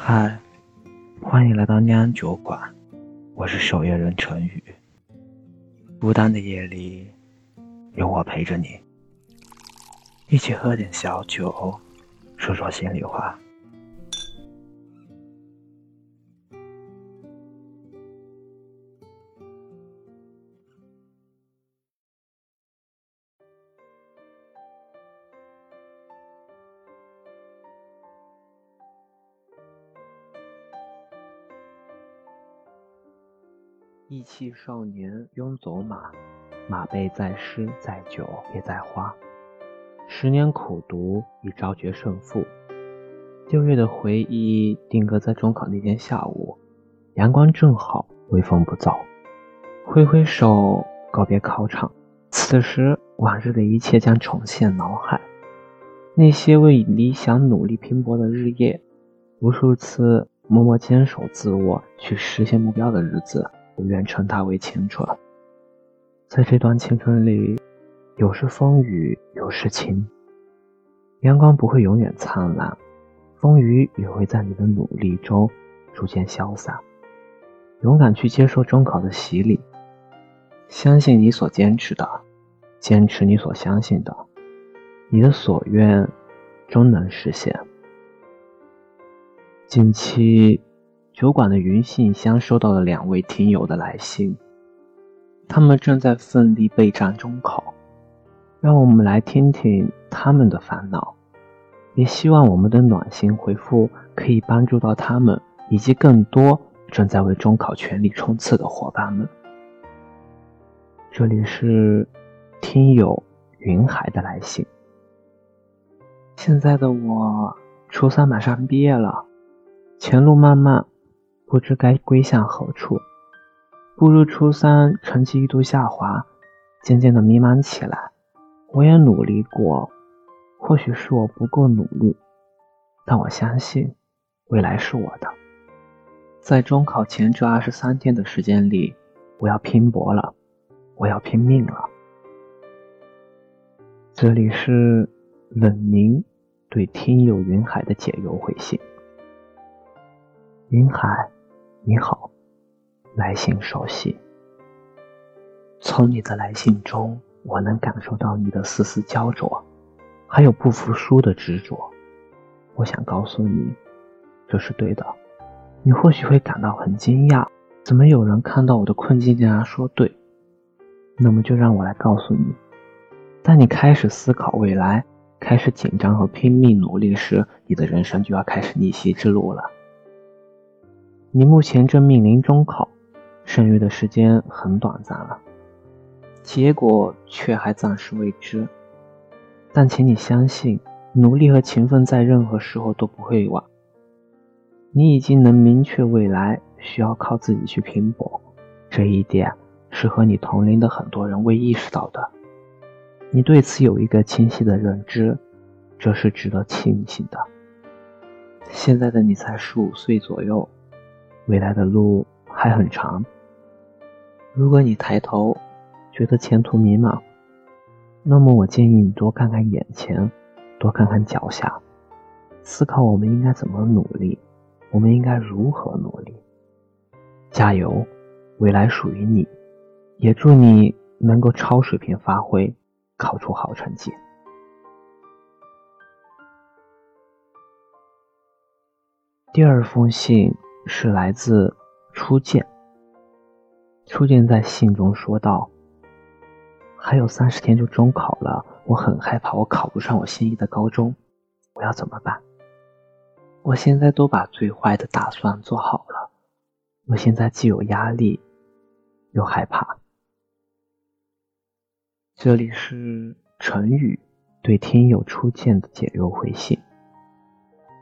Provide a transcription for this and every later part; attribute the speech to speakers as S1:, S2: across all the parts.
S1: 嗨，欢迎来到酿酒馆，我是守夜人陈宇。孤单的夜里，有我陪着你，一起喝点小酒，说说心里话。意气少年拥走马，马背在诗在酒也在花。十年苦读已昭决胜负。六月的回忆定格在中考那天下午，阳光正好，微风不燥。挥挥手告别考场，此时往日的一切将重现脑海。那些为理想努力拼搏的日夜，无数次默默坚守自我去实现目标的日子。不愿称它为青春，在这段青春里，有时风雨，有时晴。阳光不会永远灿烂，风雨也会在你的努力中逐渐消散。勇敢去接受中考的洗礼，相信你所坚持的，坚持你所相信的，你的所愿终能实现。近期。酒馆的云信箱收到了两位听友的来信，他们正在奋力备战中考，让我们来听听他们的烦恼，也希望我们的暖心回复可以帮助到他们以及更多正在为中考全力冲刺的伙伴们。这里是听友云海的来信，现在的我初三马上毕业了，前路漫漫。不知该归向何处。步入初三，成绩一度下滑，渐渐的迷茫起来。我也努力过，或许是我不够努力，但我相信未来是我的。在中考前这二十三天的时间里，我要拼搏了，我要拼命了。这里是冷凝对听友云海的解忧回信，云海。你好，来信熟悉。从你的来信中，我能感受到你的丝丝焦灼，还有不服输的执着。我想告诉你，这是对的。你或许会感到很惊讶，怎么有人看到我的困境竟然说对？那么就让我来告诉你，当你开始思考未来，开始紧张和拼命努力时，你的人生就要开始逆袭之路了。你目前正面临中考，剩余的时间很短暂了，结果却还暂时未知。但请你相信，努力和勤奋在任何时候都不会晚。你已经能明确未来需要靠自己去拼搏，这一点是和你同龄的很多人未意识到的。你对此有一个清晰的认知，这是值得庆幸的。现在的你才十五岁左右。未来的路还很长。如果你抬头觉得前途迷茫，那么我建议你多看看眼前，多看看脚下，思考我们应该怎么努力，我们应该如何努力。加油，未来属于你，也祝你能够超水平发挥，考出好成绩。第二封信。是来自初见。初见在信中说道：“还有三十天就中考了，我很害怕我考不上我心仪的高中，我要怎么办？我现在都把最坏的打算做好了，我现在既有压力，又害怕。”这里是陈宇对听友初见的解忧回信。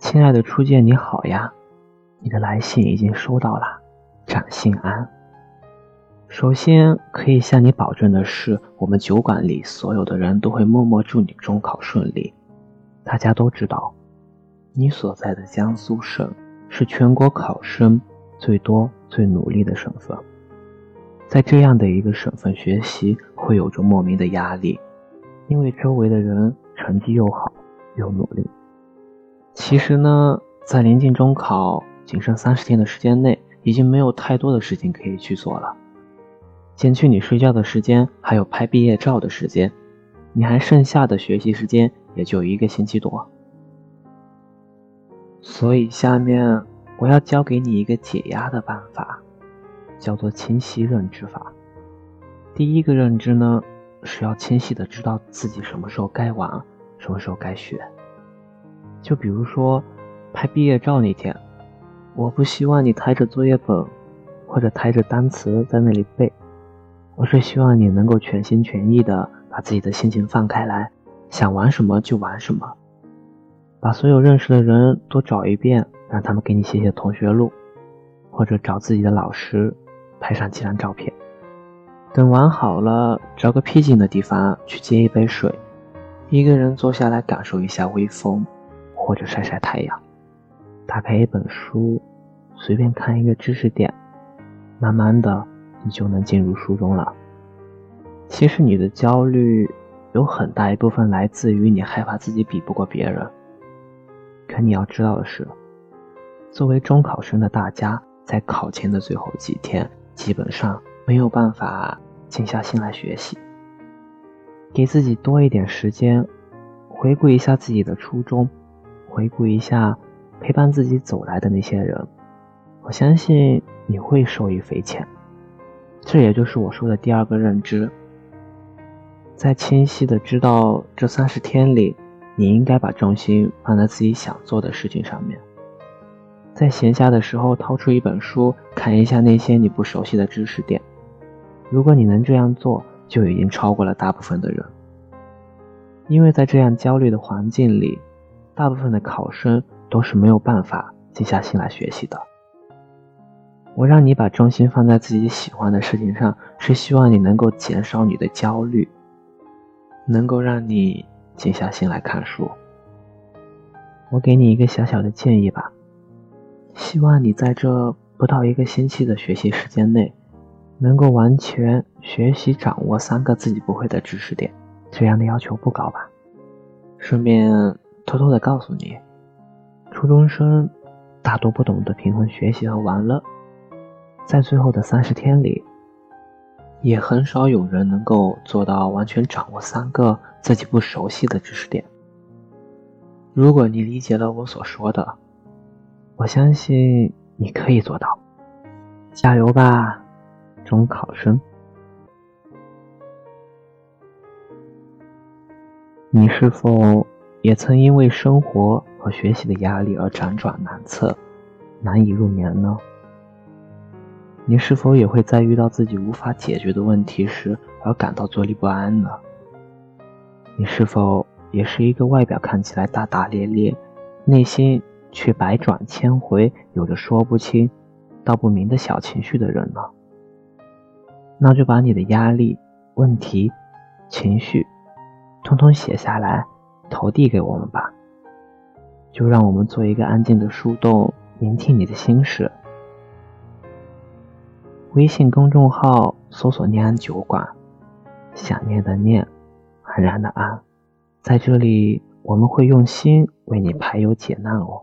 S1: 亲爱的初见，你好呀。你的来信已经收到了，展信安。首先可以向你保证的是，我们酒馆里所有的人都会默默祝你中考顺利。大家都知道，你所在的江苏省是全国考生最多、最努力的省份。在这样的一个省份学习，会有着莫名的压力，因为周围的人成绩又好又努力。其实呢。在临近中考、仅剩三十天的时间内，已经没有太多的事情可以去做了。减去你睡觉的时间，还有拍毕业照的时间，你还剩下的学习时间也就一个星期多。所以下面我要教给你一个解压的办法，叫做清晰认知法。第一个认知呢，是要清晰的知道自己什么时候该玩，什么时候该学。就比如说。拍毕业照那天，我不希望你抬着作业本或者抬着单词在那里背，我是希望你能够全心全意的把自己的心情放开来，想玩什么就玩什么，把所有认识的人都找一遍，让他们给你写写同学录，或者找自己的老师拍上几张照片。等玩好了，找个僻静的地方去接一杯水，一个人坐下来感受一下微风，或者晒晒太阳。打开一本书，随便看一个知识点，慢慢的，你就能进入书中了。其实你的焦虑有很大一部分来自于你害怕自己比不过别人。可你要知道的是，作为中考生的大家，在考前的最后几天，基本上没有办法静下心来学习。给自己多一点时间，回顾一下自己的初衷，回顾一下。陪伴自己走来的那些人，我相信你会受益匪浅。这也就是我说的第二个认知，在清晰的知道这三十天里，你应该把重心放在自己想做的事情上面。在闲暇的时候掏出一本书，看一下那些你不熟悉的知识点。如果你能这样做，就已经超过了大部分的人。因为在这样焦虑的环境里，大部分的考生。都是没有办法静下心来学习的。我让你把重心放在自己喜欢的事情上，是希望你能够减少你的焦虑，能够让你静下心来看书。我给你一个小小的建议吧，希望你在这不到一个星期的学习时间内，能够完全学习掌握三个自己不会的知识点。这样的要求不高吧？顺便偷偷的告诉你。初中生大多不懂得平衡学习和玩乐，在最后的三十天里，也很少有人能够做到完全掌握三个自己不熟悉的知识点。如果你理解了我所说的，我相信你可以做到。加油吧，中考生！你是否也曾因为生活？和学习的压力而辗转难测，难以入眠呢？你是否也会在遇到自己无法解决的问题时而感到坐立不安呢？你是否也是一个外表看起来大大咧咧，内心却百转千回、有着说不清道不明的小情绪的人呢？那就把你的压力、问题、情绪，通通写下来，投递给我们吧。就让我们做一个安静的树洞，聆听你的心事。微信公众号搜索“念安酒馆”，想念的念，安然的安，在这里我们会用心为你排忧解难哦。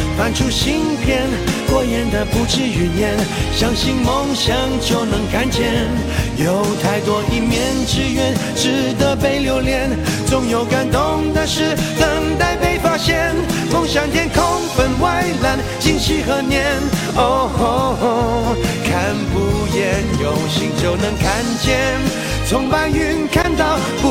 S2: 翻出新篇。过眼的不止云烟，相信梦想就能看见。有太多一面之缘，值得被留恋。总有感动的事等待被发现。梦想天空分外蓝，今夕何年？哦，看不厌，用心就能看见。从白云看到不